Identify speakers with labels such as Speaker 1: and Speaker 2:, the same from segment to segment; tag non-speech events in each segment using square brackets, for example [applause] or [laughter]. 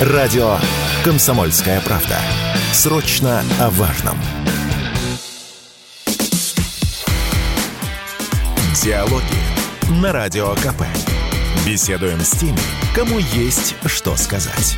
Speaker 1: Радио «Комсомольская правда». Срочно о важном. Диалоги на Радио КП. Беседуем с теми, кому есть что сказать.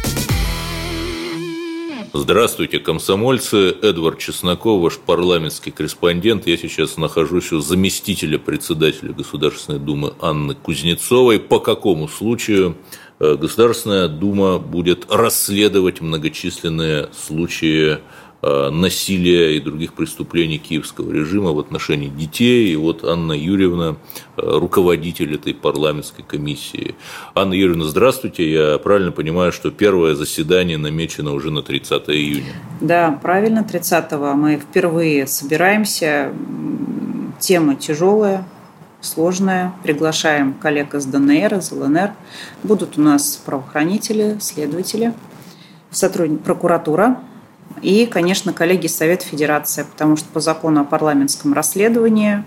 Speaker 2: Здравствуйте, комсомольцы. Эдвард Чесноков, ваш парламентский корреспондент. Я сейчас нахожусь у заместителя председателя Государственной Думы Анны Кузнецовой. По какому случаю Государственная Дума будет расследовать многочисленные случаи Э, насилия и других преступлений киевского режима в отношении детей. И вот Анна Юрьевна, э, руководитель этой парламентской комиссии. Анна Юрьевна, здравствуйте. Я правильно понимаю, что первое заседание намечено уже на 30 июня?
Speaker 3: Да, правильно, 30-го мы впервые собираемся. Тема тяжелая, сложная. Приглашаем коллег из ДНР, из ЛНР. Будут у нас правоохранители, следователи, сотрудник прокуратура, и, конечно, коллеги из Совета Федерации, потому что по закону о парламентском расследовании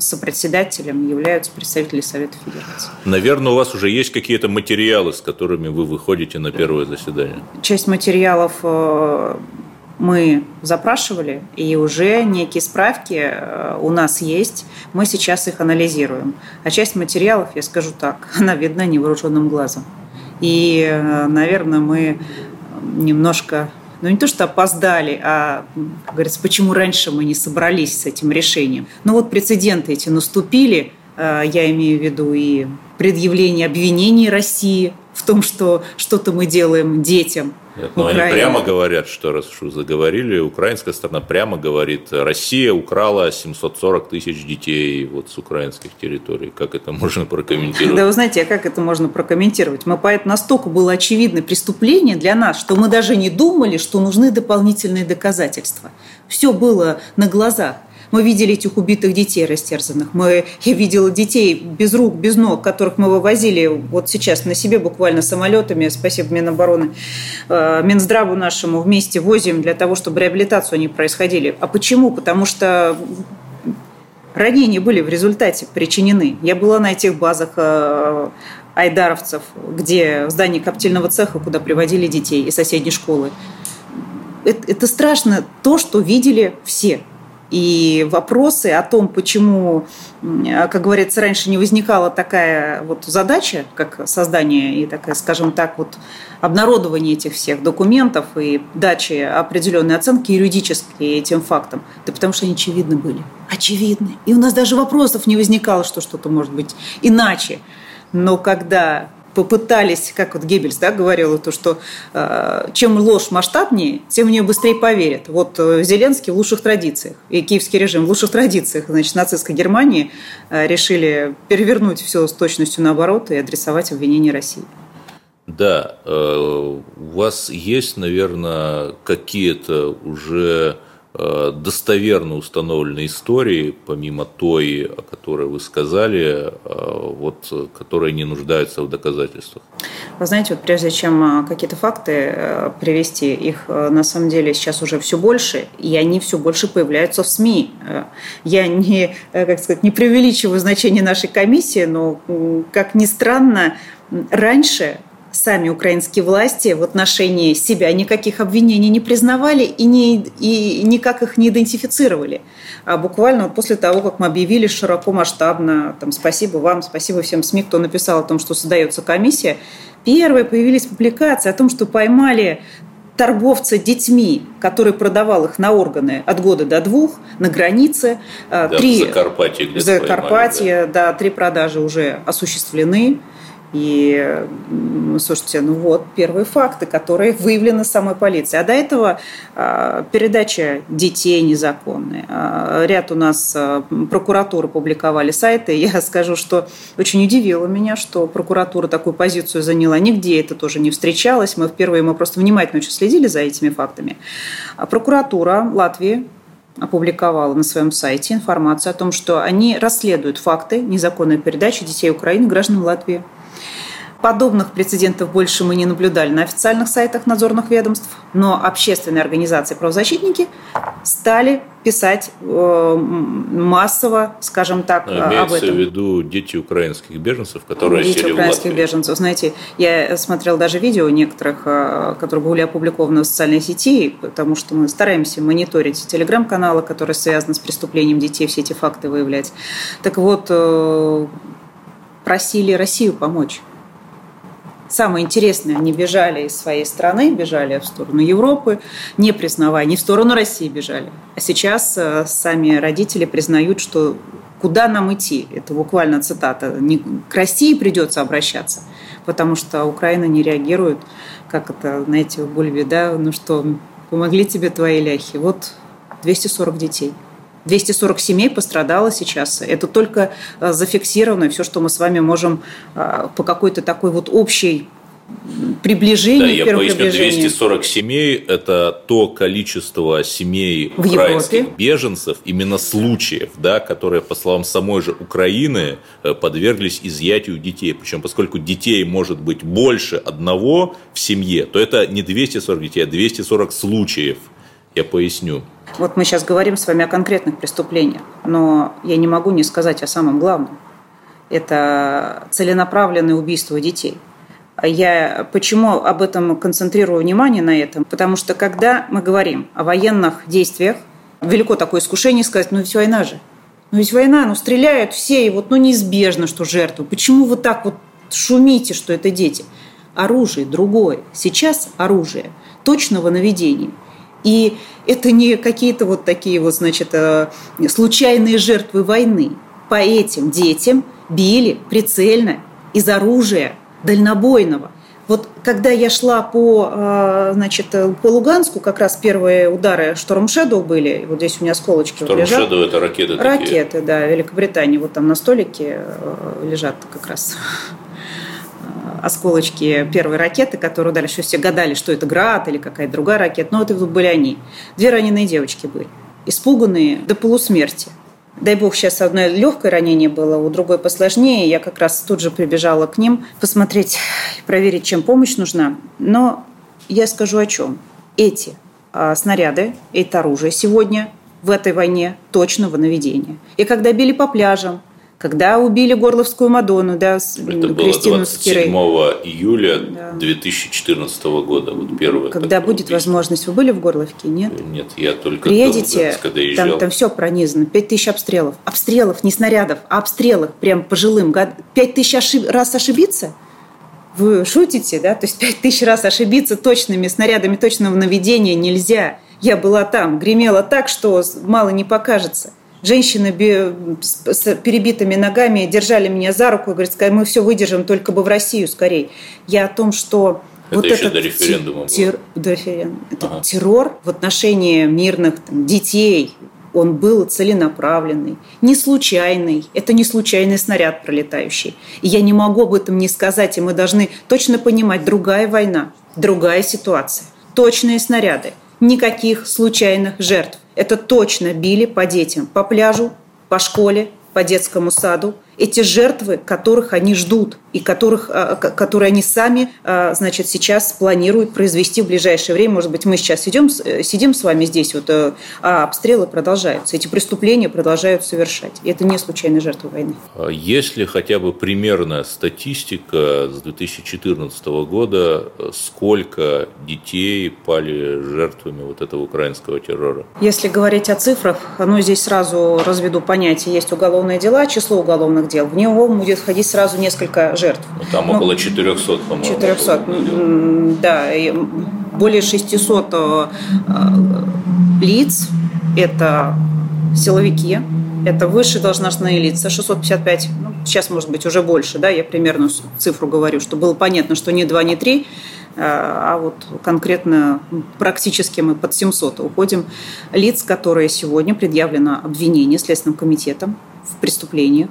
Speaker 3: сопредседателем являются представители Совета Федерации.
Speaker 2: Наверное, у вас уже есть какие-то материалы, с которыми вы выходите на первое заседание?
Speaker 3: Часть материалов э, мы запрашивали, и уже некие справки э, у нас есть. Мы сейчас их анализируем. А часть материалов, я скажу так, [laughs] она видна невооруженным глазом. И, э, наверное, мы немножко ну не то, что опоздали, а, говорится, почему раньше мы не собрались с этим решением. Ну вот прецеденты эти наступили, э, я имею в виду и предъявление обвинений России в том, что что-то мы делаем детям –
Speaker 2: нет, но они прямо говорят, что раз уж заговорили, украинская сторона прямо говорит, Россия украла 740 тысяч детей вот с украинских территорий. Как это можно прокомментировать?
Speaker 3: Да вы знаете, а как это можно прокомментировать? Мы поэтому настолько было очевидно преступление для нас, что мы даже не думали, что нужны дополнительные доказательства. Все было на глазах. Мы видели этих убитых детей растерзанных. Мы, я видела детей без рук, без ног, которых мы вывозили вот сейчас на себе буквально самолетами. Спасибо Минобороны, э, Минздраву нашему вместе возим для того, чтобы реабилитацию они происходили. А почему? Потому что ранения были в результате причинены. Я была на этих базах э, айдаровцев, где в здании коптильного цеха, куда приводили детей из соседней школы. Это, это страшно то, что видели все. И вопросы о том, почему, как говорится, раньше не возникала такая вот задача, как создание и такая, скажем так, вот обнародование этих всех документов и дачи определенной оценки юридические этим фактам, да потому что они очевидны были. Очевидны. И у нас даже вопросов не возникало, что что-то может быть иначе. Но когда попытались, как вот Геббельс да, говорил, то, что э, чем ложь масштабнее, тем в нее быстрее поверят. Вот э, Зеленский в лучших традициях и киевский режим в лучших традициях, значит, нацистской Германии э, решили перевернуть все с точностью наоборот и адресовать обвинение России.
Speaker 2: Да, э, у вас есть, наверное, какие-то уже достоверно установленной истории, помимо той, о которой вы сказали, э, вот, которая не нуждается в доказательствах?
Speaker 3: Вы знаете, вот прежде чем э, какие-то факты привести, их на самом деле сейчас уже все больше, и они все больше появляются в СМИ. Я не, как сказать, не преувеличиваю значение нашей комиссии, но, как ни странно, раньше сами украинские власти в отношении себя никаких обвинений не признавали и, не, и никак их не идентифицировали. А буквально вот после того, как мы объявили широко, масштабно, там, спасибо вам, спасибо всем СМИ, кто написал о том, что создается комиссия, первые появились публикации о том, что поймали торговца детьми, который продавал их на органы от года до двух на границе.
Speaker 2: Да, три, в Закарпатье.
Speaker 3: В Закарпатье, поймали, да. да, три продажи уже осуществлены. И, слушайте, ну вот первые факты, которые выявлены самой полицией. А до этого а, передача детей незаконная. А, ряд у нас а, прокуратуры публиковали сайты. Я [laughs] скажу, что очень удивило меня, что прокуратура такую позицию заняла. Нигде это тоже не встречалось. Мы впервые, мы просто внимательно очень следили за этими фактами. Прокуратура Латвии опубликовала на своем сайте информацию о том, что они расследуют факты незаконной передачи детей Украины гражданам Латвии. Подобных прецедентов больше мы не наблюдали на официальных сайтах надзорных ведомств, но общественные организации правозащитники стали писать э, массово, скажем так,
Speaker 2: но об этом. в виду дети украинских беженцев, которые
Speaker 3: Дети
Speaker 2: сели
Speaker 3: украинских
Speaker 2: в
Speaker 3: беженцев. Знаете, я смотрел даже видео некоторых, э, которые были опубликованы в социальной сети, потому что мы стараемся мониторить телеграм-каналы, которые связаны с преступлением детей, все эти факты выявлять. Так вот, э, просили Россию помочь. Самое интересное, они бежали из своей страны, бежали в сторону Европы, не признавая, не в сторону России бежали. А сейчас э, сами родители признают, что куда нам идти? Это буквально цитата. Не, к России придется обращаться, потому что Украина не реагирует, как это, знаете, в Бульве, да, ну что, помогли тебе твои ляхи. Вот 240 детей. 240 семей пострадало сейчас. Это только э, зафиксировано, все, что мы с вами можем э, по какой-то такой вот общей приближению, да,
Speaker 2: я поясню, 240 семей – это то количество семей
Speaker 3: в
Speaker 2: украинских
Speaker 3: Европе.
Speaker 2: беженцев, именно случаев, да, которые, по словам самой же Украины, э, подверглись изъятию детей. Причем, поскольку детей может быть больше одного в семье, то это не 240 детей, а 240 случаев. Я поясню.
Speaker 3: Вот мы сейчас говорим с вами о конкретных преступлениях, но я не могу не сказать о самом главном. Это целенаправленное убийство детей. Я почему об этом концентрирую внимание на этом? Потому что когда мы говорим о военных действиях, велико такое искушение сказать, ну ведь война же. Ну ведь война, ну стреляют все, и вот ну неизбежно, что жертвы. Почему вы так вот шумите, что это дети? Оружие другое. Сейчас оружие точного наведения – и это не какие-то вот такие вот, значит, э, случайные жертвы войны. По этим детям били прицельно из оружия дальнобойного. Вот когда я шла по, э, значит, по Луганску, как раз первые удары Шторм Shadow были, вот здесь у меня осколочки
Speaker 2: Шторм
Speaker 3: вот
Speaker 2: Shadow это ракеты
Speaker 3: Ракеты,
Speaker 2: такие.
Speaker 3: да, Великобритании, вот там на столике э, лежат как раз осколочки первой ракеты, которую дальше все гадали, что это «Град» или какая-то другая ракета. Но вот это были они. Две раненые девочки были, испуганные до полусмерти. Дай бог, сейчас одно легкое ранение было, у другой посложнее. Я как раз тут же прибежала к ним посмотреть, проверить, чем помощь нужна. Но я скажу о чем. Эти а, снаряды, это оружие сегодня в этой войне точного наведения. И когда били по пляжам, когда убили Горловскую Мадонну, да,
Speaker 2: Это Кристину было 27 Скирей. июля да. 2014 года, вот первое.
Speaker 3: Когда будет убийство. возможность, вы были в Горловке, нет?
Speaker 2: Нет, я только
Speaker 3: Приедете, там, когда езжал. Там, там все пронизано, 5 тысяч обстрелов. Обстрелов, не снарядов, а обстрелов, прям пожилым. 5 тысяч ошиб... раз ошибиться? Вы шутите, да? То есть 5 тысяч раз ошибиться точными снарядами точного наведения нельзя. Я была там, гремела так, что мало не покажется. Женщины с перебитыми ногами держали меня за руку и говорят, мы все выдержим, только бы в Россию скорее. Я о том, что
Speaker 2: это вот еще этот до референдума
Speaker 3: тер, до референдума. Этот ага. террор в отношении мирных там, детей, он был целенаправленный, не случайный. Это не случайный снаряд пролетающий. И я не могу об этом не сказать, и мы должны точно понимать, другая война, другая ситуация, точные снаряды, никаких случайных жертв. Это точно били по детям, по пляжу, по школе, по детскому саду. Эти жертвы, которых они ждут и которых, а, которые они сами а, значит, сейчас планируют произвести в ближайшее время. Может быть, мы сейчас идем, э, сидим с вами здесь, вот, э, а обстрелы продолжаются. Эти преступления продолжают совершать. И это не случайные жертвы войны.
Speaker 2: А есть ли хотя бы примерная статистика с 2014 года, сколько детей пали жертвами вот этого украинского террора?
Speaker 3: Если говорить о цифрах, ну, здесь сразу разведу понятие. Есть уголовные дела, число уголовных дел. В него будет входить сразу несколько жертв.
Speaker 2: Ну, там ну, около 400, по-моему.
Speaker 3: 400, да. И более 600 э, лиц – это силовики, это высшие должностные лица, 655, ну, сейчас, может быть, уже больше, да, я примерно цифру говорю, чтобы было понятно, что не 2, не 3, а, а вот конкретно практически мы под 700 уходим лиц, которые сегодня предъявлено обвинение Следственным комитетом в преступлении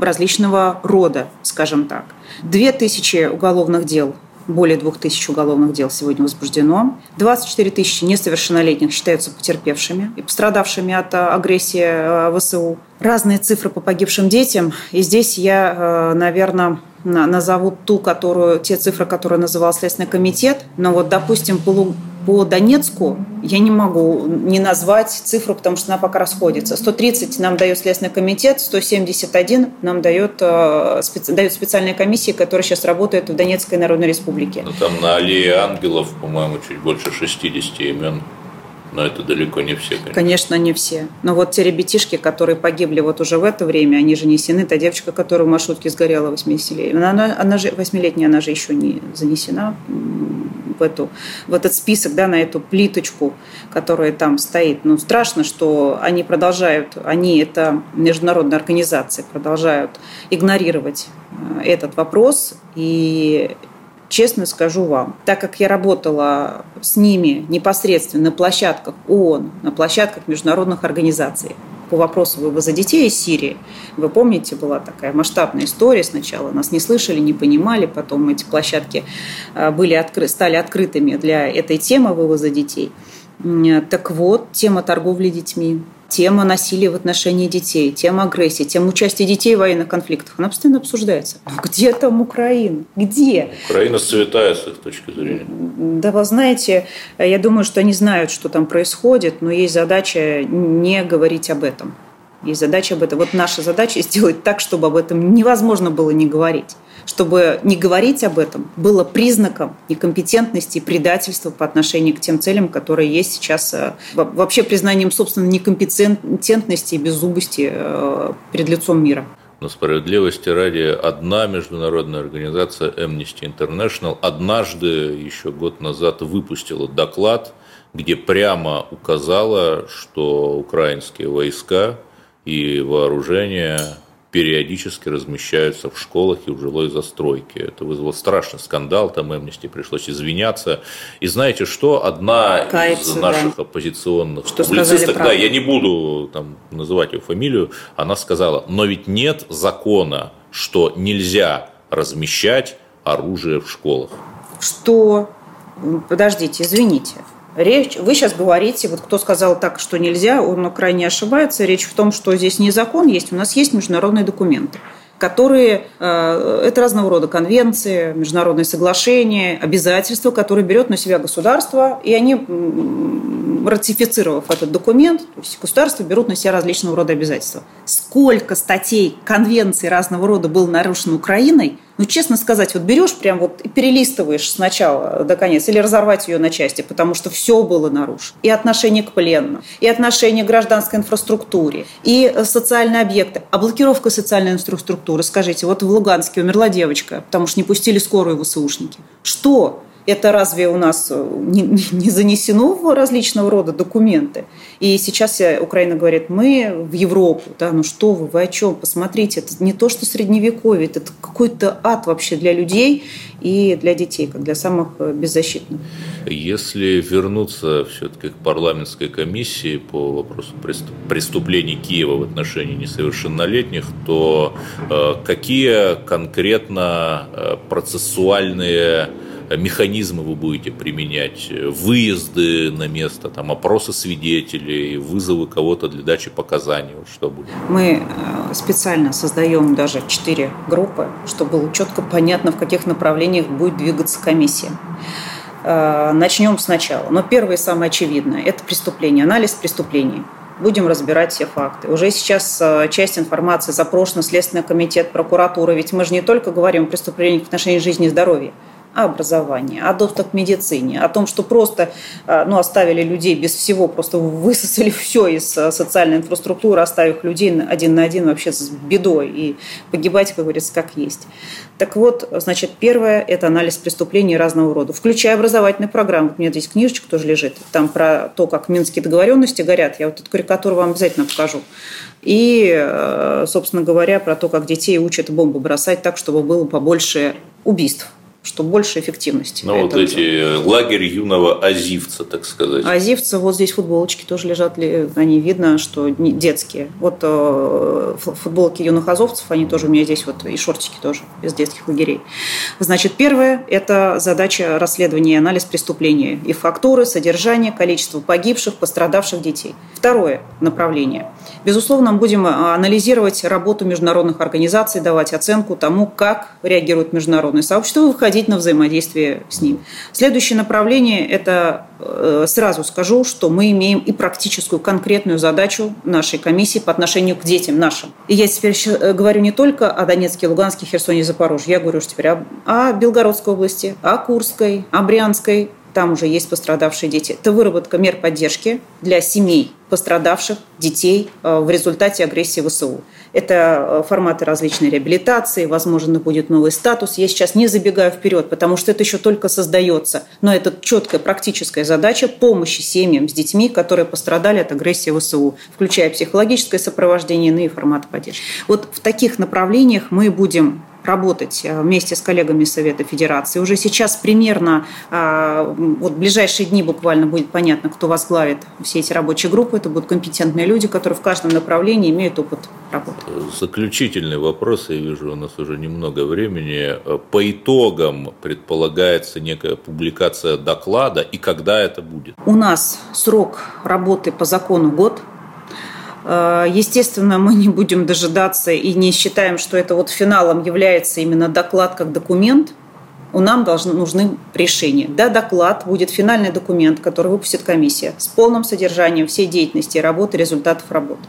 Speaker 3: различного рода, скажем так. Две тысячи уголовных дел более 2000 уголовных дел сегодня возбуждено. 24 тысячи несовершеннолетних считаются потерпевшими и пострадавшими от агрессии ВСУ. Разные цифры по погибшим детям. И здесь я, наверное, назову ту, которую, те цифры, которые называл Следственный комитет. Но вот, допустим, по, по Донецку я не могу не назвать цифру, потому что она пока расходится. 130 нам дает Следственный комитет, 171 нам дает, э, специ, дают специальные комиссии, которые сейчас работают в Донецкой Народной Республике.
Speaker 2: Ну, там на аллее ангелов, по-моему, чуть больше 60 имен но это далеко не все,
Speaker 3: конечно. Конечно, не все. Но вот те ребятишки, которые погибли вот уже в это время, они же несены. Та девочка, которая в маршрутке сгорела 80-летняя, она, она, она же 8-летняя, она же еще не занесена в, эту, в этот список, да, на эту плиточку, которая там стоит. Ну, страшно, что они продолжают, они, это международная организация, продолжают игнорировать э, этот вопрос. И честно скажу вам, так как я работала с ними непосредственно на площадках ООН, на площадках международных организаций, по вопросу вывоза детей из Сирии. Вы помните, была такая масштабная история сначала. Нас не слышали, не понимали. Потом эти площадки а, были откры... стали открытыми для этой темы вывоза детей. Так вот, тема торговли детьми, тема насилия в отношении детей, тема агрессии, тема участия детей в военных конфликтах, она постоянно обсуждается. Но где там Украина? Где?
Speaker 2: Украина святая с их точки зрения.
Speaker 3: Да вы знаете, я думаю, что они знают, что там происходит, но есть задача не говорить об этом. Есть задача об этом. Вот наша задача [laughs] сделать так, чтобы об этом невозможно было не говорить чтобы не говорить об этом было признаком некомпетентности и предательства по отношению к тем целям, которые есть сейчас, э, вообще признанием собственной некомпетентности и беззубости э, перед лицом мира.
Speaker 2: Но справедливости ради, одна международная организация Amnesty International однажды, еще год назад, выпустила доклад, где прямо указала, что украинские войска и вооружение периодически размещаются в школах и в жилой застройке. Это вызвало страшный скандал, там Amnesty пришлось извиняться. И знаете что? Одна Кается, из наших да. оппозиционных что публицисток, да, я не буду там, называть ее фамилию, она сказала, но ведь нет закона, что нельзя размещать оружие в школах.
Speaker 3: Что? Подождите, извините. Речь, вы сейчас говорите, вот кто сказал так, что нельзя, он крайне ошибается. Речь в том, что здесь не закон есть, у нас есть международные документы которые э, это разного рода конвенции, международные соглашения, обязательства, которые берет на себя государство, и они, ратифицировав этот документ, то есть государства берут на себя различного рода обязательства. Сколько статей конвенций разного рода было нарушено Украиной – ну, честно сказать, вот берешь прям вот и перелистываешь сначала до конец или разорвать ее на части, потому что все было нарушено. И отношение к пленным, и отношение к гражданской инфраструктуре, и социальные объекты. А блокировка социальной инфраструктуры, скажите, вот в Луганске умерла девочка, потому что не пустили скорую ВСУшники. Что? Это разве у нас э, не, [laughs] не занесено в различного рода документы? И сейчас Украина говорит, мы в Европу, да, ну что вы, вы о чем? Посмотрите, это не то, что средневековье, это какой-то ад вообще для людей и для детей, как для самых э, беззащитных.
Speaker 2: Если вернуться все-таки к парламентской комиссии по вопросу преступлений Киева в отношении несовершеннолетних, то э, какие конкретно процессуальные механизмы вы будете применять, выезды на место, там, опросы свидетелей, вызовы кого-то для дачи показаний, вот что будет?
Speaker 3: Мы э, специально создаем даже четыре группы, чтобы было четко понятно, в каких направлениях будет двигаться комиссия. Э, начнем сначала. Но первое и самое очевидное – это преступление, анализ преступлений будем разбирать все факты. Уже сейчас э, часть информации запрошена Следственный комитет, прокуратура, ведь мы же не только говорим о преступлениях в отношении жизни и здоровья, образовании, о доступ к медицине, о том, что просто э, ну, оставили людей без всего, просто высосали [laughs] все из э, социальной инфраструктуры, оставив людей один на один вообще с бедой и погибать, как говорится, как есть. Так вот, значит, первое – это анализ преступлений разного рода, включая образовательные программы. У меня здесь книжечка тоже лежит, там про то, как минские договоренности горят. Я вот эту карикатуру вам обязательно покажу. И, э, собственно говоря, про то, как детей учат бомбы бросать так, чтобы было побольше убийств что больше эффективности.
Speaker 2: Ну, вот эти лагерь юного азивца, так сказать.
Speaker 3: Азивца, вот здесь футболочки тоже лежат, они видно, что детские. Вот э, футболки юных азовцев, они тоже у меня здесь вот, и шортики тоже из детских лагерей. Значит, первое – это задача расследования и анализ преступления. И фактуры, содержание, количество погибших, пострадавших детей. Второе направление. Безусловно, мы будем анализировать работу международных организаций, давать оценку тому, как реагирует международное сообщество, выходить выходить на взаимодействие с ним. Следующее направление – это, э, сразу скажу, что мы имеем и практическую конкретную задачу нашей комиссии по отношению к детям нашим. И я теперь э, говорю не только о Донецке, Луганске, Херсоне Запорожье, я говорю теперь о, о Белгородской области, о Курской, о Брянской, там уже есть пострадавшие дети. Это выработка мер поддержки для семей пострадавших детей э, в результате агрессии ВСУ. Это э, форматы различной реабилитации, возможно, будет новый статус. Я сейчас не забегаю вперед, потому что это еще только создается. Но это четкая практическая задача помощи семьям с детьми, которые пострадали от агрессии ВСУ, включая психологическое сопровождение, иные форматы поддержки. Вот в таких направлениях мы будем работать э, вместе с коллегами Совета Федерации. Уже сейчас примерно, э, вот в ближайшие дни буквально будет понятно, кто возглавит все эти рабочие группы. Это будут компетентные люди, которые в каждом направлении имеют опыт работы.
Speaker 2: Заключительный вопрос, я вижу, у нас уже немного времени. По итогам предполагается некая публикация доклада, и когда это будет?
Speaker 3: У нас срок работы по закону год, Э, естественно, мы не будем дожидаться и не считаем, что это вот финалом является именно доклад как документ. У нам должны, нужны решения. Да, доклад будет финальный документ, который выпустит комиссия с полным содержанием всей деятельности, работы, результатов работы.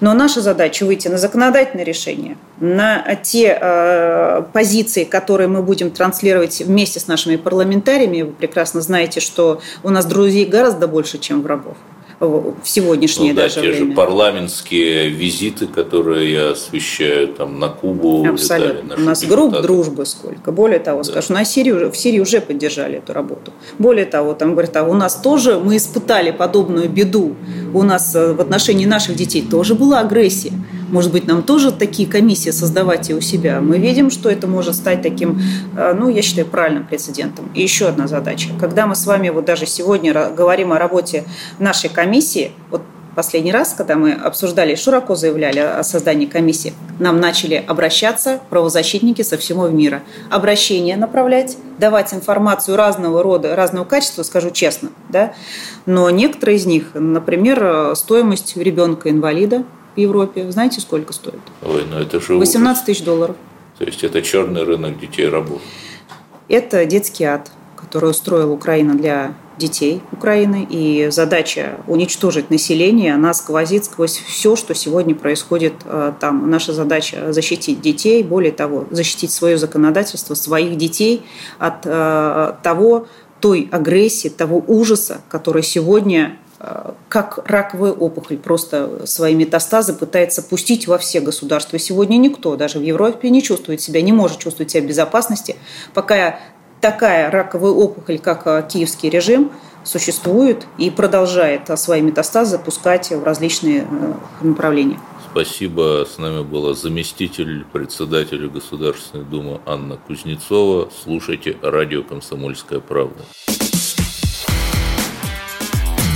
Speaker 3: Но наша задача выйти на законодательное решение, на те э, позиции, которые мы будем транслировать вместе с нашими парламентариями. Вы прекрасно знаете, что у нас друзей гораздо больше, чем врагов в сегодняшнее
Speaker 2: ну, да,
Speaker 3: даже
Speaker 2: те
Speaker 3: время.
Speaker 2: же парламентские визиты, которые я освещаю там на Кубу.
Speaker 3: Абсолютно. У нас групп дружбы сколько. Более того, да. скажу, на Сирии, в Сирии уже поддержали эту работу. Более того, там говорят, а у нас тоже, мы испытали подобную беду. У нас э, в отношении наших детей тоже была агрессия. Может быть, нам тоже такие комиссии создавать и у себя. Мы видим, что это может стать таким, э, ну, я считаю, правильным прецедентом. И еще одна задача. Когда мы с вами вот даже сегодня говорим о работе нашей комиссии, вот последний раз, когда мы обсуждали, широко заявляли о создании комиссии, нам начали обращаться правозащитники со всего мира. Обращения направлять, давать информацию разного рода, разного качества, скажу честно. Да? Но некоторые из них, например, стоимость ребенка-инвалида Европе. Знаете, сколько стоит?
Speaker 2: Ой, ну это же
Speaker 3: 18 тысяч долларов.
Speaker 2: То есть это черный рынок детей рабов.
Speaker 3: Это детский ад, который устроила Украина для детей Украины. И задача уничтожить население, она сквозит сквозь все, что сегодня происходит э, там. Наша задача защитить детей, более того, защитить свое законодательство, своих детей от э, того, той агрессии, того ужаса, который сегодня как раковая опухоль просто свои метастазы пытается пустить во все государства. сегодня никто, даже в Европе, не чувствует себя, не может чувствовать себя в безопасности, пока такая раковая опухоль, как э, киевский режим, существует и продолжает свои метастазы запускать в различные э, направления.
Speaker 2: Спасибо. С нами была заместитель председателя Государственной Думы Анна Кузнецова. Слушайте радио «Комсомольская правда».